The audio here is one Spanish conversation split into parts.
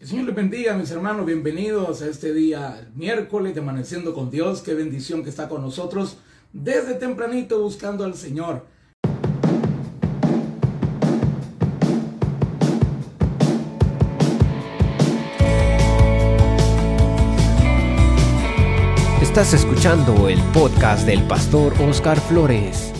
El Señor les bendiga, mis hermanos. Bienvenidos a este día, miércoles, de amaneciendo con Dios. Qué bendición que está con nosotros desde tempranito buscando al Señor. Estás escuchando el podcast del pastor Oscar Flores.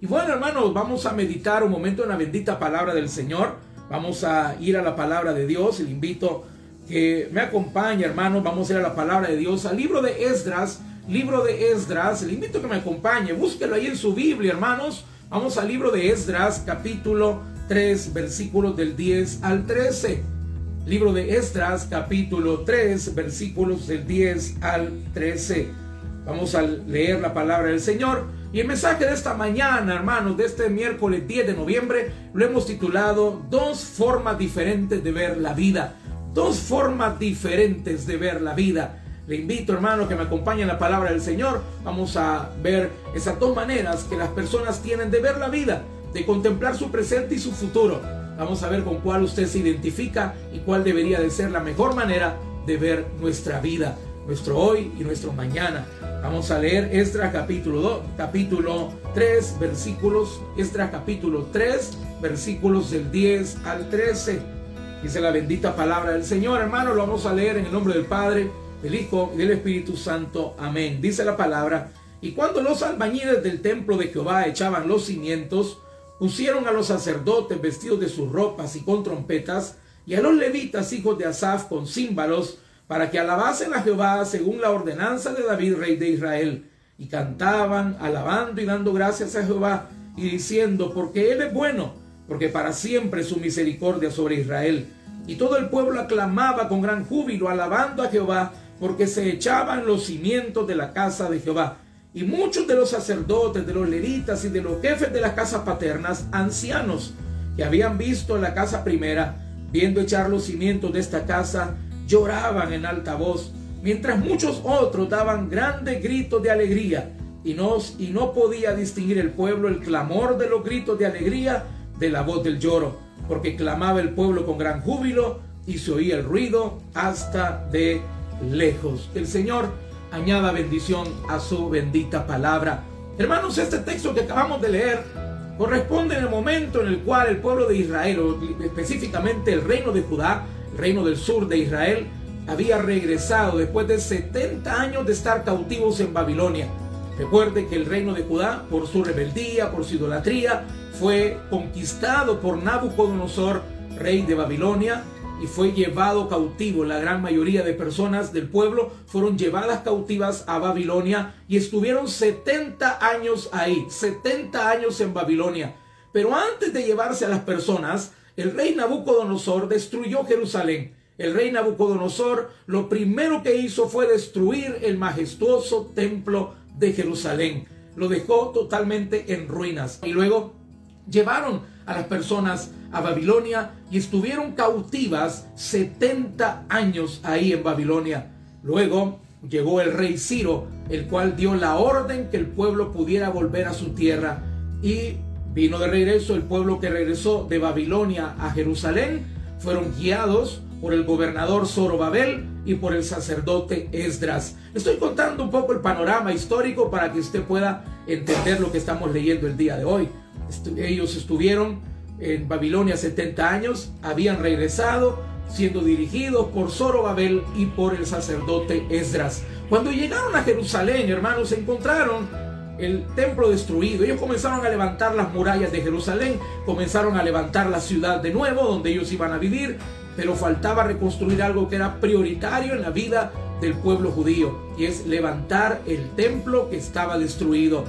Y bueno, hermanos, vamos a meditar un momento en la bendita palabra del Señor. Vamos a ir a la palabra de Dios le invito que me acompañe, hermanos. Vamos a ir a la palabra de Dios, al libro de Esdras. Libro de Esdras, le invito que me acompañe. Búsquelo ahí en su Biblia, hermanos. Vamos al libro de Esdras, capítulo 3, versículos del 10 al 13. Libro de Esdras, capítulo 3, versículos del 10 al 13. Vamos a leer la palabra del Señor. Y el mensaje de esta mañana, hermanos, de este miércoles 10 de noviembre, lo hemos titulado Dos formas diferentes de ver la vida. Dos formas diferentes de ver la vida. Le invito, hermano, que me acompañe en la palabra del Señor. Vamos a ver esas dos maneras que las personas tienen de ver la vida, de contemplar su presente y su futuro. Vamos a ver con cuál usted se identifica y cuál debería de ser la mejor manera de ver nuestra vida, nuestro hoy y nuestro mañana. Vamos a leer Esdras capítulo 2, capítulo 3, versículos, Esdras capítulo 3, versículos del 10 al 13. Dice la bendita palabra del Señor, hermano, lo vamos a leer en el nombre del Padre, del Hijo y del Espíritu Santo. Amén. Dice la palabra, y cuando los albañiles del templo de Jehová echaban los cimientos, pusieron a los sacerdotes vestidos de sus ropas y con trompetas, y a los levitas hijos de Asaf con címbalos, para que alabasen a Jehová según la ordenanza de David, rey de Israel. Y cantaban, alabando y dando gracias a Jehová, y diciendo, porque Él es bueno, porque para siempre su misericordia sobre Israel. Y todo el pueblo aclamaba con gran júbilo, alabando a Jehová, porque se echaban los cimientos de la casa de Jehová. Y muchos de los sacerdotes, de los levitas y de los jefes de las casas paternas, ancianos, que habían visto la casa primera, viendo echar los cimientos de esta casa, lloraban en alta voz, mientras muchos otros daban grandes gritos de alegría, y no, y no podía distinguir el pueblo el clamor de los gritos de alegría de la voz del lloro, porque clamaba el pueblo con gran júbilo y se oía el ruido hasta de lejos. El Señor añada bendición a su bendita palabra. Hermanos, este texto que acabamos de leer corresponde en el momento en el cual el pueblo de Israel, o específicamente el reino de Judá, reino del sur de Israel, había regresado después de 70 años de estar cautivos en Babilonia. Recuerde que el reino de Judá, por su rebeldía, por su idolatría, fue conquistado por Nabucodonosor, rey de Babilonia, y fue llevado cautivo. La gran mayoría de personas del pueblo fueron llevadas cautivas a Babilonia y estuvieron 70 años ahí, 70 años en Babilonia. Pero antes de llevarse a las personas, el rey Nabucodonosor destruyó Jerusalén. El rey Nabucodonosor lo primero que hizo fue destruir el majestuoso templo de Jerusalén. Lo dejó totalmente en ruinas. Y luego llevaron a las personas a Babilonia y estuvieron cautivas 70 años ahí en Babilonia. Luego llegó el rey Ciro, el cual dio la orden que el pueblo pudiera volver a su tierra y vino de regreso el pueblo que regresó de Babilonia a Jerusalén. Fueron guiados por el gobernador Zorobabel y por el sacerdote Esdras. Estoy contando un poco el panorama histórico para que usted pueda entender lo que estamos leyendo el día de hoy. Ellos estuvieron en Babilonia 70 años, habían regresado siendo dirigidos por Zorobabel y por el sacerdote Esdras. Cuando llegaron a Jerusalén, hermanos, se encontraron el templo destruido. Ellos comenzaron a levantar las murallas de Jerusalén, comenzaron a levantar la ciudad de nuevo donde ellos iban a vivir, pero faltaba reconstruir algo que era prioritario en la vida del pueblo judío, y es levantar el templo que estaba destruido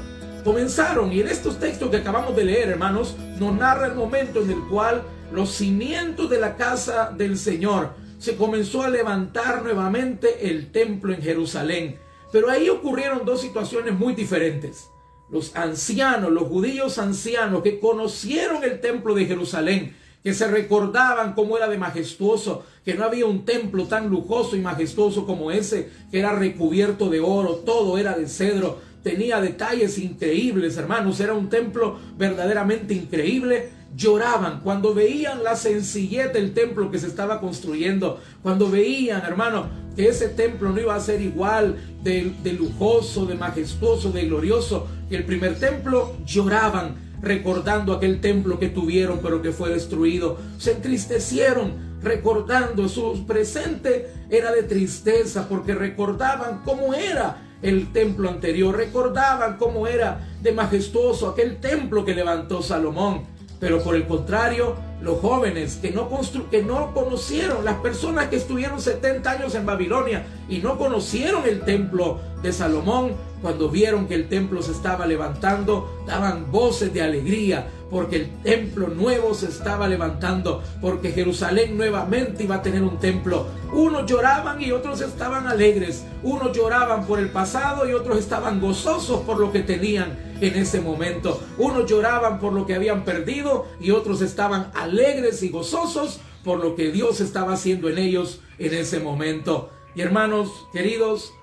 comenzaron. Y en estos textos que acabamos de leer, hermanos, nos narra el momento en el cual los cimientos de la casa del Señor se comenzó a levantar nuevamente el templo en Jerusalén. Pero ahí ocurrieron dos situaciones muy diferentes. Los ancianos, los judíos ancianos que conocieron el templo de Jerusalén, que se recordaban cómo era de majestuoso, que no había un templo tan lujoso y majestuoso como ese, que era recubierto de oro, todo era de cedro, tenía detalles increíbles, hermanos, era un templo verdaderamente increíble. Lloraban cuando veían la sencillez del templo que se estaba construyendo, cuando veían, hermano, que ese templo no iba a ser igual de, lujoso, de majestuoso, de glorioso que el primer templo, lloraban recordando aquel templo que tuvieron pero que fue destruido. Se entristecieron recordando su presente era de tristeza porque recordaban cómo era el templo anterior, recordaban cómo era de majestuoso aquel templo que levantó Salomón. Pero por el contrario, los jóvenes que no, que no conocieron, las personas que estuvieron 70 años en Babilonia y no conocieron el templo de Salomón, cuando vieron que el templo se estaba levantando, daban voces de alegría, porque el templo nuevo se estaba levantando, porque Jerusalén nuevamente iba a tener un templo. Unos lloraban y otros estaban alegres, unos lloraban por el pasado y otros estaban gozosos por lo que tenían en ese momento. Unos lloraban por lo que habían perdido y otros estaban alegres y gozosos por lo que Dios estaba haciendo en ellos en ese momento. Y hermanos queridos,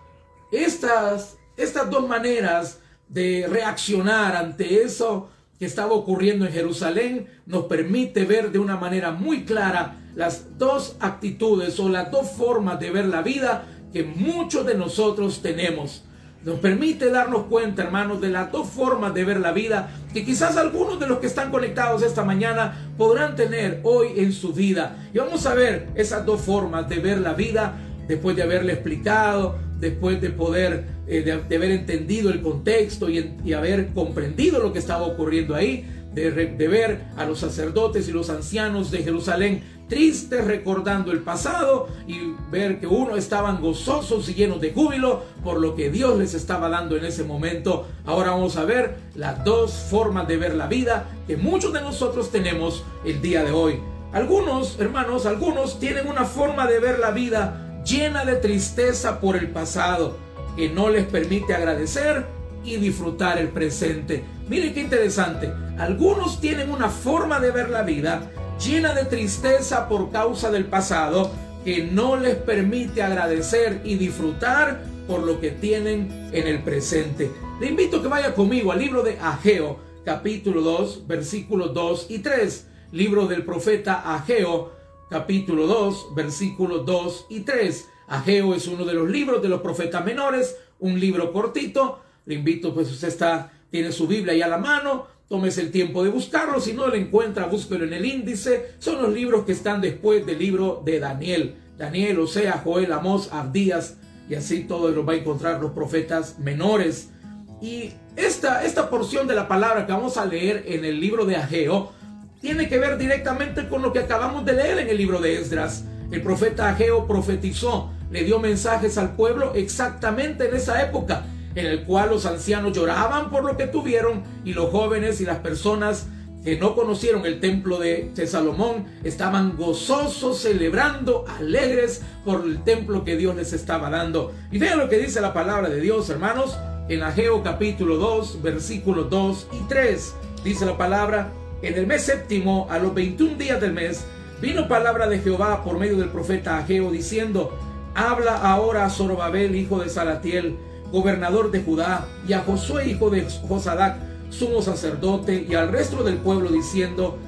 estas estas dos maneras de reaccionar ante eso que estaba ocurriendo en Jerusalén nos permite ver de una manera muy clara las dos actitudes o las dos formas de ver la vida que muchos de nosotros tenemos. Nos permite darnos cuenta, hermanos, de las dos formas de ver la vida que quizás algunos de los que están conectados esta mañana podrán tener hoy en su vida. Y vamos a ver esas dos formas de ver la vida después de haberle explicado, después de poder, eh, de, haber entendido el contexto y, haber comprendido lo que estaba ocurriendo ahí, de, de, ver a los sacerdotes y los ancianos de Jerusalén tristes recordando el pasado y ver que uno estaban gozosos y llenos de júbilo por lo que Dios les estaba dando en ese momento. Ahora vamos a ver las dos formas de ver la vida que muchos de nosotros tenemos el día de hoy. Algunos, hermanos, algunos tienen una forma de ver la vida llena de tristeza por el pasado, que no les permite agradecer y disfrutar el presente. Miren qué interesante. Algunos tienen una forma de ver la vida llena de tristeza por causa del pasado, que no les permite agradecer y disfrutar por lo que tienen en el presente. Le invito a que vaya conmigo al libro de Ageo, capítulo 2, versículos 2 y 3. Libro del profeta Ageo, capítulo 2, versículos 2 y 3. Ageo es uno de los libros de los profetas menores, un libro cortito. Le invito, pues usted está, tiene su Biblia ahí a la mano, tómese el tiempo de buscarlo. Si no lo encuentra, búsquelo en el índice. Son los libros que están después del libro de Daniel. Daniel, o sea, Joel, Amós, Abdías, y así todo lo va a encontrar los profetas menores. Y esta, esta porción de la palabra que vamos a leer en el libro de Ageo tiene que ver directamente con lo que acabamos de leer en el libro de Esdras. El profeta Ageo profetizó, le dio mensajes al pueblo exactamente en esa época, en el cual los ancianos lloraban por lo que tuvieron y los jóvenes y las personas que no conocieron el templo de, Salomón estaban gozosos, celebrando, alegres por el templo que Dios les estaba dando. Y vean lo que dice la palabra de Dios, hermanos, en Ageo capítulo 2, versículos 2 y 3. Dice la palabra, en el mes séptimo, a los 21 días del mes, vino palabra de Jehová por medio del profeta Ageo diciendo, habla ahora a Zorobabel, hijo de Salatiel, gobernador de Judá, y a Josué, hijo de Josadac, sumo sacerdote, y al resto del pueblo diciendo,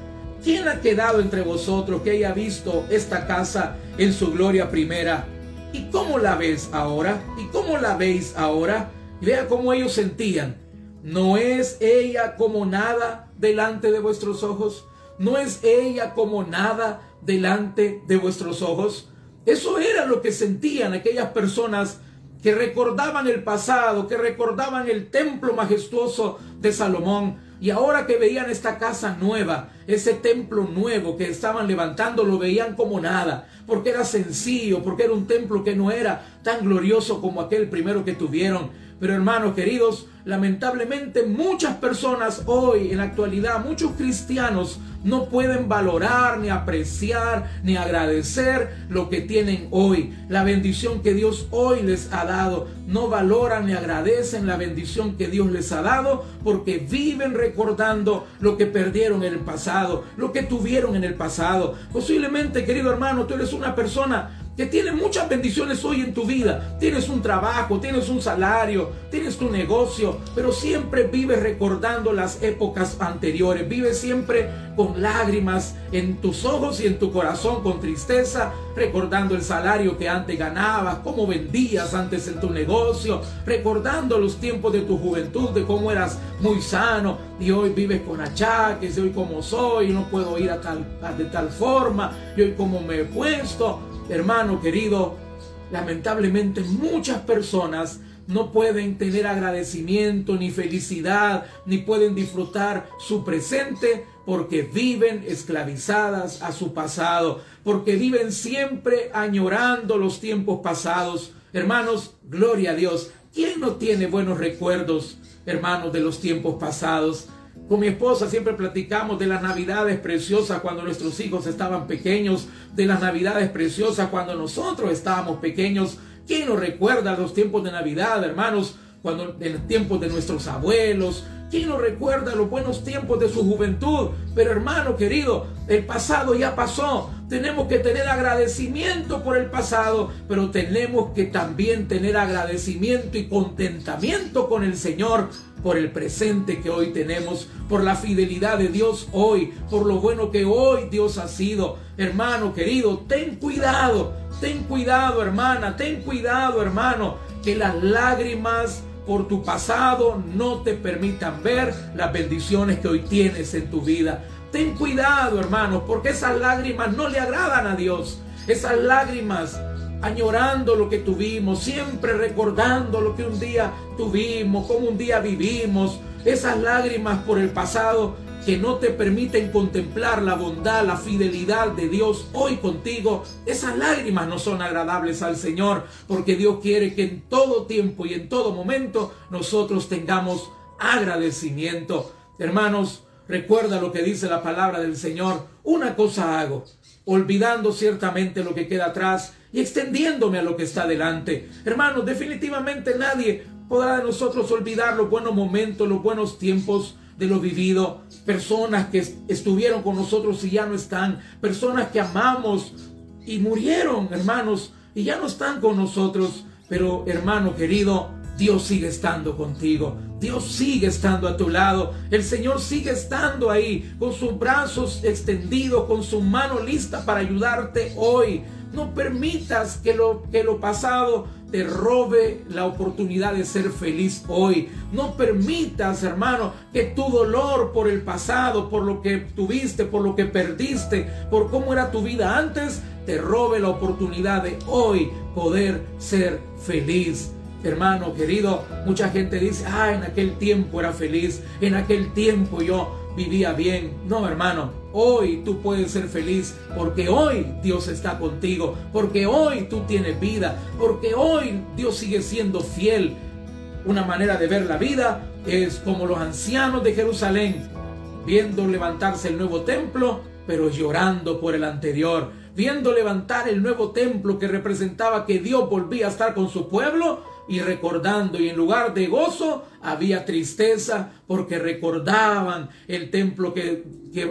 ¿quién ha quedado entre vosotros que haya visto esta casa en su gloria primera? ¿Y cómo la ves ahora? ¿Y cómo la veis ahora? vea cómo ellos sentían. ¿No es ella como nada delante de vuestros ojos? ¿No es ella como nada delante de vuestros ojos? Eso era lo que sentían aquellas personas que recordaban el pasado, que recordaban el templo majestuoso de Salomón. Y ahora que veían esta casa nueva, ese templo nuevo que estaban levantando, lo veían como nada, porque era sencillo, porque era un templo que no era tan glorioso como aquel primero que tuvieron. Pero hermanos queridos, lamentablemente muchas personas hoy en la actualidad, muchos cristianos no pueden valorar, ni apreciar, ni agradecer lo que tienen hoy. La bendición que Dios hoy les ha dado. No valoran ni agradecen la bendición que Dios les ha dado porque viven recordando lo que perdieron en el pasado, lo que tuvieron en el pasado. Posiblemente, querido hermano, tú eres una persona que tiene muchas bendiciones hoy en tu vida. Tienes un trabajo, tienes un salario, tienes tu negocio, pero siempre vives recordando las épocas anteriores. Vives siempre con lágrimas en tus ojos y en tu corazón, con tristeza, recordando el salario que antes ganabas, cómo vendías antes en tu negocio, recordando los tiempos de tu juventud, de cómo eras muy sano y hoy vives con achaques, y hoy como soy, no puedo ir a tal, de tal forma, y hoy como me he puesto. Hermano querido, lamentablemente muchas personas no pueden tener agradecimiento ni felicidad, ni pueden disfrutar su presente porque viven esclavizadas a su pasado, porque viven siempre añorando los tiempos pasados. Hermanos, gloria a Dios. ¿Quién no tiene buenos recuerdos, hermanos, de los tiempos pasados? Con mi esposa siempre platicamos de las navidades preciosas cuando nuestros hijos estaban pequeños, de las navidades preciosas cuando nosotros estábamos pequeños. ¿Quién nos recuerda los tiempos de Navidad, hermanos? Cuando en tiempos de nuestros abuelos, ¿Quién nos recuerda los buenos tiempos de su juventud? Pero hermano querido, el pasado ya pasó. Tenemos que tener agradecimiento por el pasado, pero tenemos que también tener agradecimiento y contentamiento con el Señor por el presente que hoy tenemos, por la fidelidad de Dios hoy, por lo bueno que hoy Dios ha sido. Hermano querido, ten cuidado, ten cuidado hermana, ten cuidado hermano, que las lágrimas por tu pasado no te permitan ver las bendiciones que hoy tienes en tu vida. Ten cuidado, hermanos, porque esas lágrimas no le agradan a Dios. Esas lágrimas añorando lo que tuvimos, siempre recordando lo que un día tuvimos, cómo un día vivimos. Esas lágrimas por el pasado que no te permiten contemplar la bondad, la fidelidad de Dios hoy contigo, esas lágrimas no son agradables al Señor, porque Dios quiere que en todo tiempo y en todo momento nosotros tengamos agradecimiento. Hermanos, recuerda lo que dice la palabra del Señor. Una cosa hago, olvidando ciertamente lo que queda atrás y extendiéndome a lo que está delante. Hermanos, definitivamente nadie podrá de nosotros olvidar los buenos momentos, los buenos tiempos de lo vivido, personas que estuvieron con nosotros y ya no están, personas que amamos y murieron, hermanos, y ya no están con nosotros, pero hermano querido, Dios sigue estando contigo. Dios sigue estando a tu lado. El Señor sigue estando ahí con sus brazos extendidos, con su mano lista para ayudarte hoy. No permitas que lo, que lo pasado te robe la oportunidad de ser feliz hoy. No permitas, hermano, que tu dolor por el pasado, por lo que tuviste, por lo que perdiste, por cómo era tu vida antes, te robe la oportunidad de hoy poder ser feliz. Hermano querido, mucha gente dice, ah, en aquel tiempo era feliz, en aquel tiempo yo vivía bien. No, hermano, hoy tú puedes ser feliz porque hoy Dios está contigo, porque hoy tú tienes vida, porque hoy Dios sigue siendo fiel. Una manera de ver la vida es como los ancianos de Jerusalén, viendo levantarse el nuevo templo, pero llorando por el anterior, viendo levantar el nuevo templo que representaba que Dios volvía a estar con su pueblo, y recordando y en lugar de gozo había tristeza porque recordaban el templo que,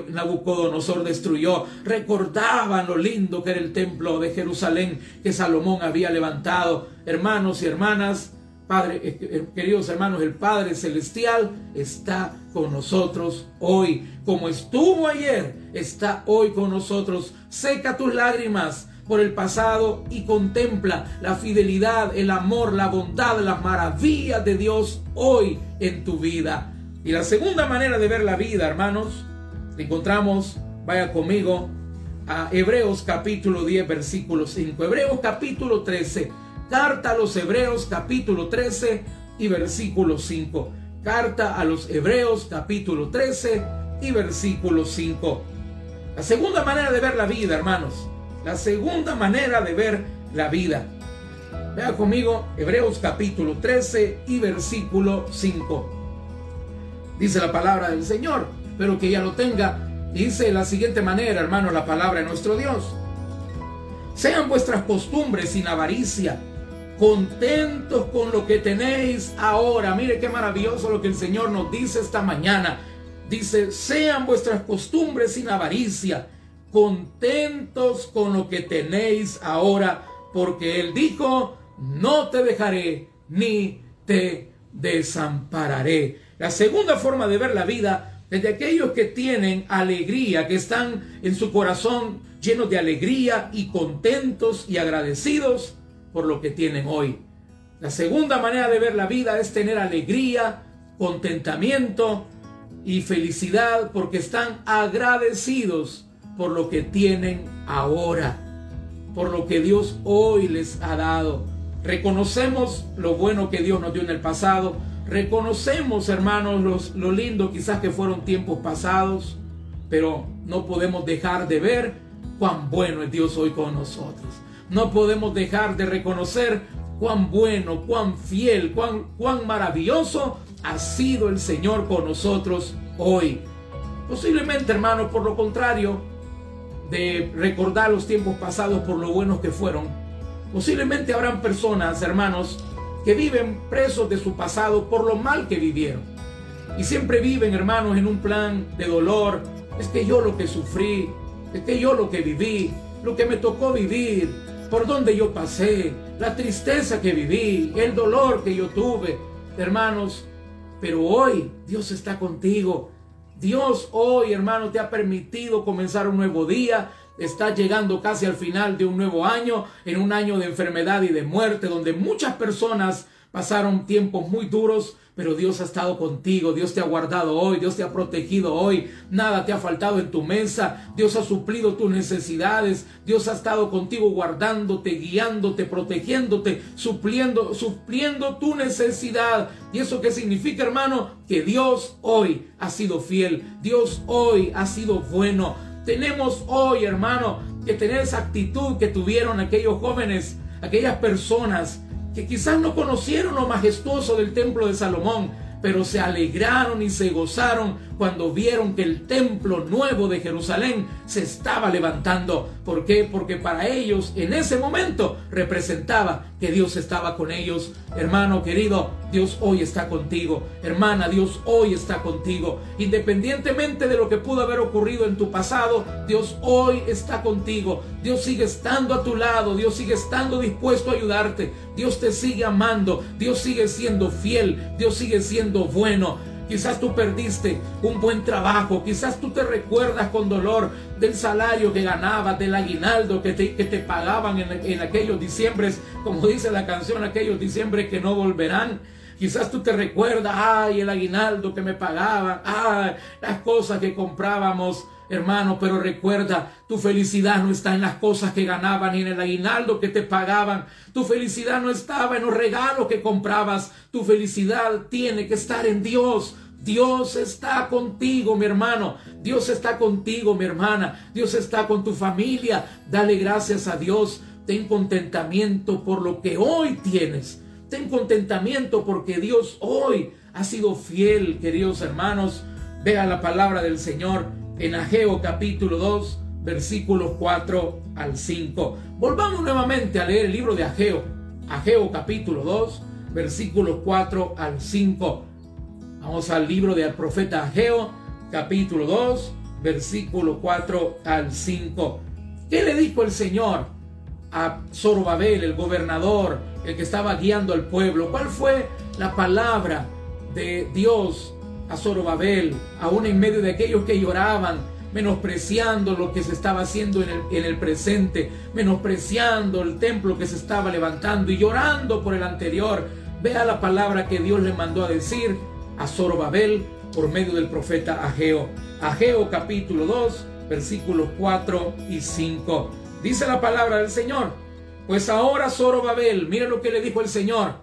Nabucodonosor destruyó, recordaban lo lindo que era el templo de Jerusalén que Salomón había levantado. Hermanos y hermanas, Padre, eh, eh, queridos hermanos, el Padre Celestial está con nosotros hoy. Como estuvo ayer, está hoy con nosotros. Seca tus lágrimas por el pasado y contempla la fidelidad, el amor, la bondad, las maravillas de Dios hoy en tu vida. Y la segunda manera de ver la vida, hermanos, encontramos, vaya conmigo, a Hebreos capítulo 10, versículo 5. Hebreos capítulo 13. Carta a los Hebreos capítulo 13 y versículo 5. Carta a los Hebreos capítulo 13 y versículo 5. La segunda manera de ver la vida, hermanos, la segunda manera de ver la vida. Vea conmigo Hebreos capítulo 13 y versículo 5. Dice la palabra del Señor, pero que ya lo tenga. Dice la siguiente manera, hermano, la palabra de nuestro Dios. Sean vuestras costumbres sin avaricia, contentos con lo que tenéis ahora. Mire qué maravilloso lo que el Señor nos dice esta mañana. Dice, sean vuestras costumbres sin avaricia contentos con lo que tenéis ahora. porque Él dijo, no te dejaré ni te desampararé. La segunda forma de ver la vida es de aquellos que tienen alegría, que están en su corazón llenos de alegría y contentos y agradecidos por lo que tienen hoy. La segunda manera de ver la vida es tener alegría, contentamiento y felicidad porque están agradecidos por lo que tienen ahora, por lo que Dios hoy les ha dado. Reconocemos lo bueno que Dios nos dio en el pasado, reconocemos hermanos los, lo lindo quizás que fueron tiempos pasados, pero no podemos dejar de ver cuán bueno es Dios hoy con nosotros. No podemos dejar de reconocer cuán bueno, cuán fiel, cuán, cuán maravilloso ha sido el Señor con nosotros hoy. Posiblemente, hermanos, por lo contrario de recordar los tiempos pasados por lo buenos que fueron, posiblemente habrán personas, hermanos, que viven presos de su pasado por lo mal que vivieron. Y siempre viven, hermanos, en un plan de dolor. Es que yo lo que sufrí, es que yo lo que viví, lo que me tocó vivir, por donde yo pasé, la tristeza que viví, el dolor que yo tuve. Hermanos, pero hoy Dios está contigo. Dios hoy, hermano, te ha permitido comenzar un nuevo día. Está llegando casi al final de un nuevo año, en un año de enfermedad y de muerte, donde muchas personas pasaron tiempos muy duros, pero Dios ha estado contigo, Dios te ha guardado hoy, Dios te ha protegido hoy, nada te ha faltado en tu mesa, Dios ha suplido tus necesidades, Dios ha estado contigo guardándote, guiándote, protegiéndote, supliendo, supliendo tu necesidad. ¿Y eso qué significa, hermano? Que Dios hoy ha sido fiel, Dios hoy ha sido bueno. Tenemos hoy, hermano, que tener esa actitud que tuvieron aquellos jóvenes, aquellas personas que quizás no conocieron lo majestuoso del templo de Salomón, pero se alegraron y se gozaron cuando vieron que el templo nuevo de Jerusalén se estaba levantando. ¿Por qué? Porque para ellos en ese momento representaba que Dios estaba con ellos. Hermano querido, Dios hoy está contigo. Hermana, Dios hoy está contigo. Independientemente de lo que pudo haber ocurrido en tu pasado, Dios hoy está contigo. Dios sigue estando a tu lado. Dios sigue estando dispuesto a ayudarte. Dios te sigue amando. Dios sigue siendo fiel. Dios sigue siendo bueno. Quizás tú perdiste un buen trabajo, quizás tú te recuerdas con dolor del salario que ganabas, del aguinaldo que te, que te pagaban en, en aquellos diciembres, como dice la canción, aquellos diciembres que no volverán. Quizás tú te recuerdas, ay, el aguinaldo que me pagaban, ay, las cosas que comprábamos, hermano, pero recuerda, tu felicidad no está en las cosas que ganaban ni en el aguinaldo que te pagaban. Tu felicidad no estaba en los regalos que comprabas. Tu felicidad tiene que estar en Dios. Dios está contigo, mi hermano. Dios está contigo, mi hermana. Dios está con tu familia. Dale gracias a Dios. Ten contentamiento por lo que hoy tienes. Ten contentamiento porque Dios hoy ha sido fiel, queridos hermanos. Vea la palabra del Señor en Ageo capítulo 2, versículos 4 al 5. Volvamos nuevamente a leer el libro de Ageo. Ageo capítulo 2, versículos 4 al 5. Vamos al libro del profeta Ageo, capítulo 2, versículo 4 al 5. ¿Qué le dijo el Señor a Zorobabel, el gobernador, el que estaba guiando al pueblo? ¿Cuál fue la palabra de Dios a Zorobabel, aún en medio de aquellos que lloraban, menospreciando lo que se estaba haciendo en el, en el, presente, menospreciando el templo que se estaba levantando y llorando por el anterior. Vea la palabra que Dios le mandó a decir a Zorobabel por medio del profeta Ageo. Ageo capítulo 2, versículos 4 y 5. Dice la palabra del Señor. Pues ahora Zorobabel, mire lo que le dijo el Señor.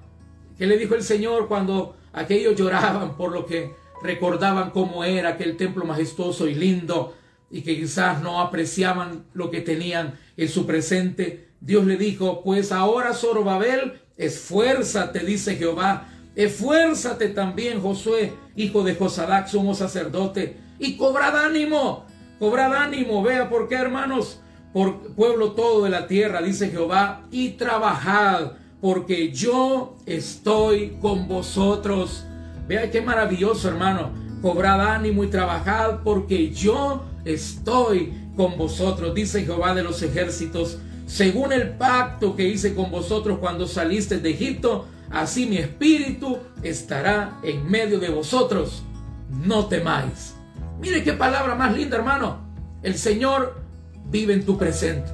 ¿Qué le dijo el Señor cuando aquellos lloraban por lo que recordaban cómo era aquel templo majestuoso y lindo y que quizás no apreciaban lo que tenían en su presente. Dios le dijo, pues ahora Zorobabel, esfuérzate, dice Jehová, esfuérzate también Josué, hijo de Josadac, sumo sacerdote, y cobrad ánimo, cobrad ánimo, vea por qué hermanos, por pueblo todo de la tierra, dice Jehová, y trabajad, porque yo estoy con vosotros. Vea qué maravilloso, hermano. Cobrad ánimo y trabajad porque yo estoy con vosotros, dice Jehová de los ejércitos. según el pacto que hice con vosotros cuando saliste de Egipto, así mi espíritu estará en medio de vosotros. No temáis. Mire qué palabra más linda, hermano. El Señor vive en tu presente.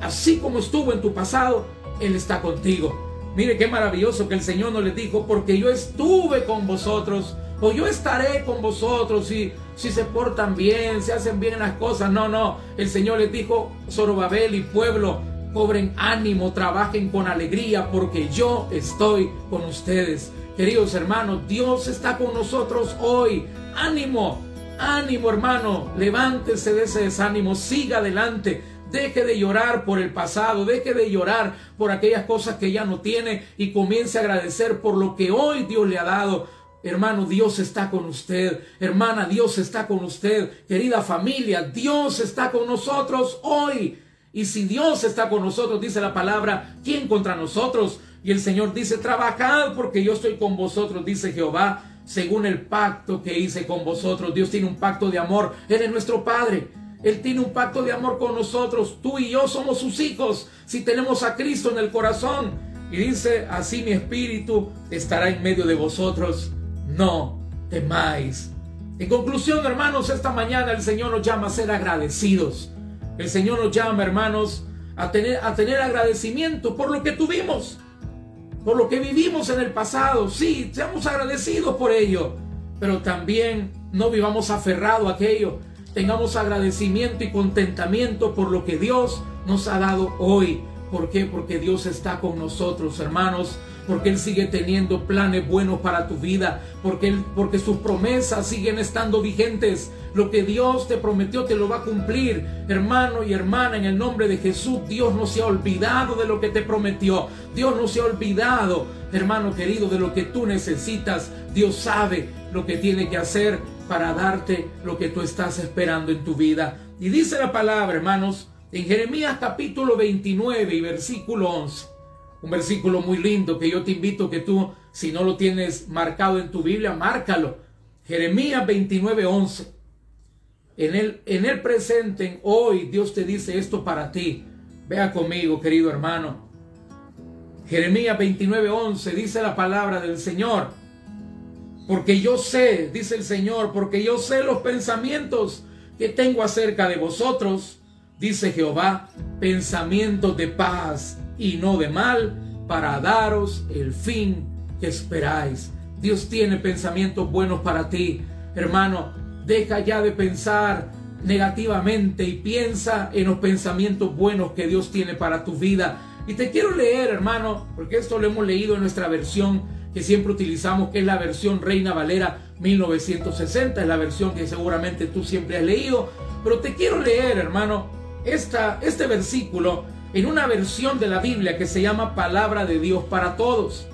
Así como estuvo en tu pasado, Él está contigo. Mire qué maravilloso que el Señor no le dijo, porque yo estuve con vosotros, o yo estaré con vosotros si, si se portan bien, si hacen bien las cosas. No, no. El Señor les dijo, Zorobabel y pueblo, cobren ánimo, trabajen con alegría, porque yo estoy con ustedes. Queridos hermanos, Dios está con nosotros hoy. Ánimo, ánimo hermano, levántese de ese desánimo, siga adelante. Deje de llorar por el pasado, deje de llorar por aquellas cosas que ya no tiene y comience a agradecer por lo que hoy Dios le ha dado. Hermano, Dios está con usted. Hermana, Dios está con usted. Querida familia, Dios está con nosotros hoy. Y si Dios está con nosotros, dice la palabra, ¿quién contra nosotros? Y el Señor dice, trabajad porque yo estoy con vosotros, dice Jehová, según el pacto que hice con vosotros. Dios tiene un pacto de amor. Él es nuestro Padre. Él tiene un pacto de amor con nosotros. Tú y yo somos sus hijos si tenemos a Cristo en el corazón. Y dice, así mi espíritu estará en medio de vosotros. No temáis. En conclusión, hermanos, esta mañana el Señor nos llama a ser agradecidos. El Señor nos llama, hermanos, a tener, a tener agradecimiento por lo que tuvimos, por lo que vivimos en el pasado. Sí, seamos agradecidos por ello, pero también no vivamos aferrados a aquello tengamos agradecimiento y contentamiento por lo que Dios nos ha dado hoy. ¿Por qué? Porque Dios está con nosotros, hermanos. Porque Él sigue teniendo planes buenos para tu vida. Porque, él, porque sus promesas siguen estando vigentes. Lo que Dios te prometió te lo va a cumplir. Hermano y hermana, en el nombre de Jesús, Dios no se ha olvidado de lo que te prometió. Dios no se ha olvidado, hermano querido, de lo que tú necesitas. Dios sabe lo que tiene que hacer para darte lo que tú estás esperando en tu vida. Y dice la palabra, hermanos, en Jeremías capítulo 29 y versículo 11. Un versículo muy lindo que yo te invito que tú, si no lo tienes marcado en tu Biblia, márcalo. Jeremías 29, 11. En el, en el presente, hoy, Dios te dice esto para ti. Vea conmigo, querido hermano. Jeremías 29, 11 dice la palabra del Señor. Porque yo sé, dice el Señor, porque yo sé los pensamientos que tengo acerca de vosotros, dice Jehová, pensamientos de paz y no de mal, para daros el fin que esperáis. Dios tiene pensamientos buenos para ti. Hermano, deja ya de pensar negativamente y piensa en los pensamientos buenos que Dios tiene para tu vida. Y te quiero leer, hermano, porque esto lo hemos leído en nuestra versión siempre utilizamos, que es la versión Reina Valera 1960, es la versión que seguramente tú siempre has leído, pero te quiero leer, hermano, esta, este versículo en una versión de la Biblia que se llama Palabra de Dios para Todos.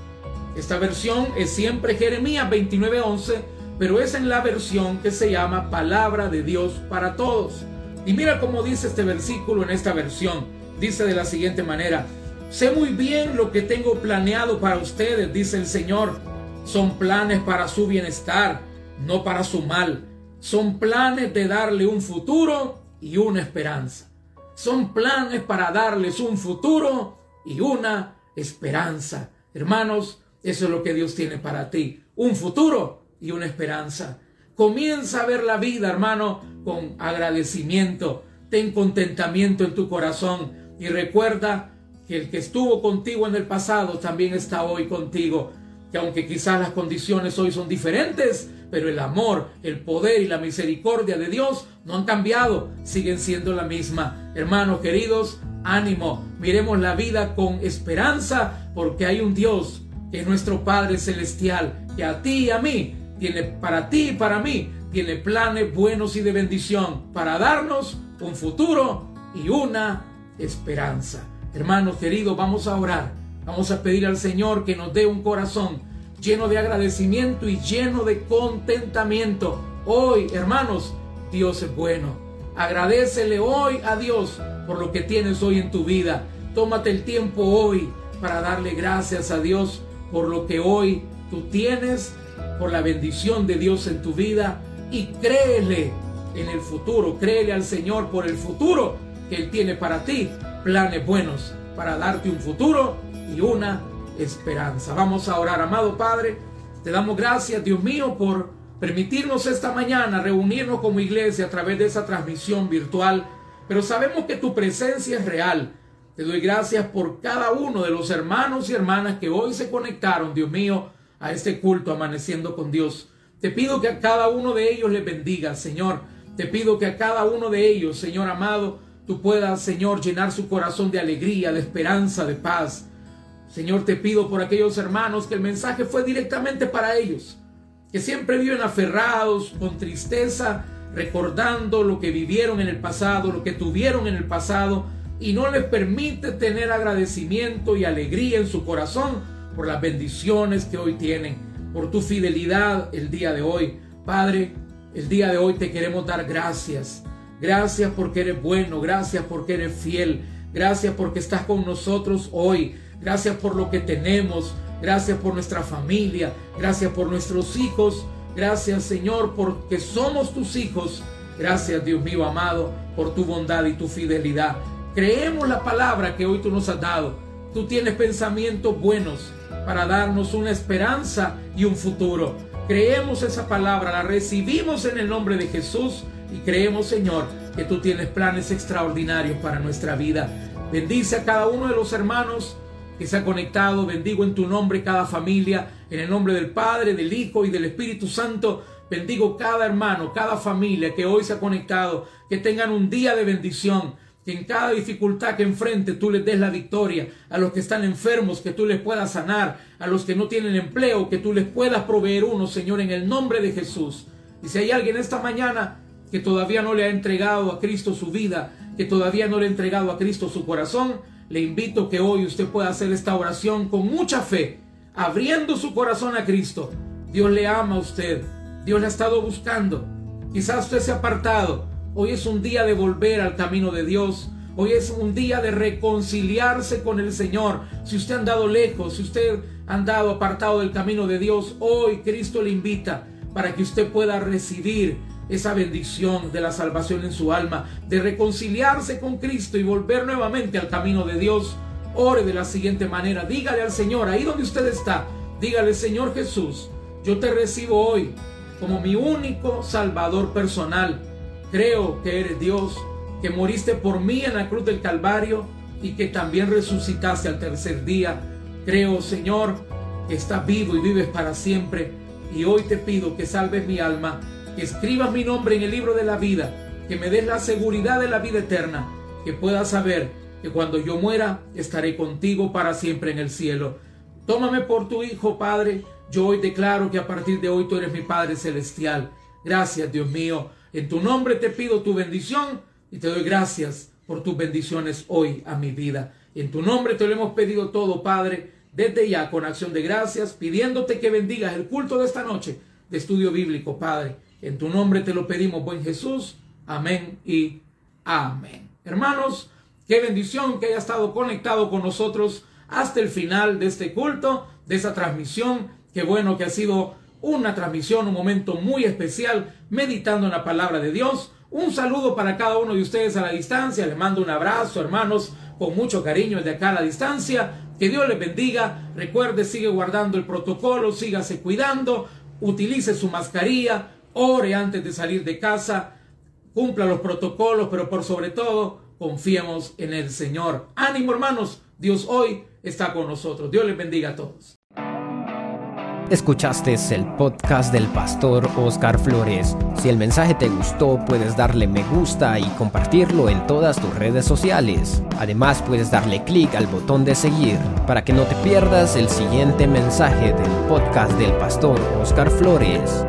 Esta versión es siempre Jeremías 29:11, pero es en la versión que se llama Palabra de Dios para Todos. Y mira cómo dice este versículo en esta versión. Dice de la siguiente manera, Sé muy bien lo que tengo planeado para ustedes, dice el Señor. Son planes para su bienestar, no para su mal. Son planes de darle un futuro y una esperanza. Son planes para darles un futuro y una esperanza. Hermanos, eso es lo que Dios tiene para ti. Un futuro y una esperanza. Comienza a ver la vida, hermano, con agradecimiento. Ten contentamiento en tu corazón y recuerda que el que estuvo contigo en el pasado también está hoy contigo. Que aunque quizás las condiciones hoy son diferentes, pero el amor, el poder y la misericordia de Dios no han cambiado, siguen siendo la misma. Hermanos queridos, ánimo, miremos la vida con esperanza, porque hay un Dios que es nuestro Padre Celestial, que a ti y a mí, tiene para ti y para mí, tiene planes buenos y de bendición para darnos un futuro y una esperanza. Hermanos queridos, vamos a orar. Vamos a pedir al Señor que nos dé un corazón lleno de agradecimiento y lleno de contentamiento. Hoy, hermanos, Dios es bueno. Agradecele hoy a Dios por lo que tienes hoy en tu vida. Tómate el tiempo hoy para darle gracias a Dios por lo que hoy tú tienes, por la bendición de Dios en tu vida y créele en el futuro, créele al Señor por el futuro que Él tiene para ti planes buenos para darte un futuro y una esperanza. Vamos a orar, amado Padre. Te damos gracias, Dios mío, por permitirnos esta mañana reunirnos como iglesia a través de esa transmisión virtual. Pero sabemos que tu presencia es real. Te doy gracias por cada uno de los hermanos y hermanas que hoy se conectaron, Dios mío, a este culto amaneciendo con Dios. Te pido que a cada uno de ellos les bendiga, Señor. Te pido que a cada uno de ellos, Señor amado, tú puedas, Señor, llenar su corazón de alegría, de esperanza, de paz. Señor, te pido por aquellos hermanos que el mensaje fue directamente para ellos, que siempre viven aferrados, con tristeza, recordando lo que vivieron en el pasado, lo que tuvieron en el pasado, y no les permite tener agradecimiento y alegría en su corazón por las bendiciones que hoy tienen, por tu fidelidad el día de hoy. Padre, el día de hoy te queremos dar gracias. Gracias porque eres bueno, gracias porque eres fiel, gracias porque estás con nosotros hoy. Gracias por lo que tenemos. Gracias por nuestra familia. Gracias por nuestros hijos. Gracias Señor porque somos tus hijos. Gracias Dios mío amado por tu bondad y tu fidelidad. Creemos la palabra que hoy tú nos has dado. Tú tienes pensamientos buenos para darnos una esperanza y un futuro. Creemos esa palabra, la recibimos en el nombre de Jesús y creemos Señor que tú tienes planes extraordinarios para nuestra vida. Bendice a cada uno de los hermanos que se ha conectado. Bendigo en tu nombre cada familia, en el nombre del Padre, del Hijo y del Espíritu Santo. Bendigo cada hermano, cada familia que hoy se ha conectado, que tengan un día de bendición, que en cada dificultad que enfrente tú les des la victoria, a los que están enfermos que tú les puedas sanar, a los que no tienen empleo que tú les puedas proveer uno, Señor, en el nombre de Jesús. Y si hay alguien esta mañana que todavía no le ha entregado a Cristo su vida, que todavía no le ha entregado a Cristo su corazón, le invito que hoy usted pueda hacer esta oración con mucha fe, abriendo su corazón a Cristo. Dios le ama a usted, Dios le ha estado buscando. Quizás usted se ha apartado. Hoy es un día de volver al camino de Dios. Hoy es un día de reconciliarse con el Señor. Si usted ha andado lejos, si usted ha andado apartado del camino de Dios, hoy Cristo le invita para que usted pueda recibir esa bendición de la salvación en su alma, de reconciliarse con Cristo y volver nuevamente al camino de Dios, ore de la siguiente manera, dígale al Señor, ahí donde usted está, dígale, Señor Jesús, yo te recibo hoy como mi único Salvador personal. Creo que eres Dios, que moriste por mí en la cruz del Calvario y que también resucitaste al tercer día. Creo, Señor, que estás vivo y vives para siempre. Y hoy te pido que salves mi alma que escribas mi nombre en el libro de la vida, que me des la seguridad de la vida eterna, que pueda saber que cuando yo muera estaré contigo para siempre en el cielo. Tómame por tu Hijo, Padre. Yo hoy declaro que a partir de hoy tú eres mi Padre Celestial. Gracias, Dios mío. En tu nombre te pido tu bendición y te doy gracias por tus bendiciones hoy a mi vida. En tu nombre te lo hemos pedido todo, Padre, desde ya con acción de gracias, pidiéndote que bendigas el culto de esta noche de estudio bíblico, Padre. En tu nombre te lo pedimos, buen Jesús. Amén y amén. Hermanos, qué bendición que haya estado conectado con nosotros hasta el final de este culto, de esta transmisión. Qué bueno que ha sido una transmisión, un momento muy especial, meditando en la palabra de Dios. Un saludo para cada uno de ustedes a la distancia. Les mando un abrazo, hermanos, con mucho cariño de acá a la distancia. Que Dios les bendiga. Recuerde, sigue guardando el protocolo, sígase cuidando, utilice su mascarilla, ore antes de salir de casa, cumpla los protocolos, pero por sobre todo, confiemos en el Señor. Ánimo hermanos, Dios hoy está con nosotros. Dios les bendiga a todos. Escuchaste el podcast del pastor Oscar Flores. Si el mensaje te gustó, puedes darle me gusta y compartirlo en todas tus redes sociales. Además, puedes darle clic al botón de seguir para que no te pierdas el siguiente mensaje del podcast del pastor Oscar Flores.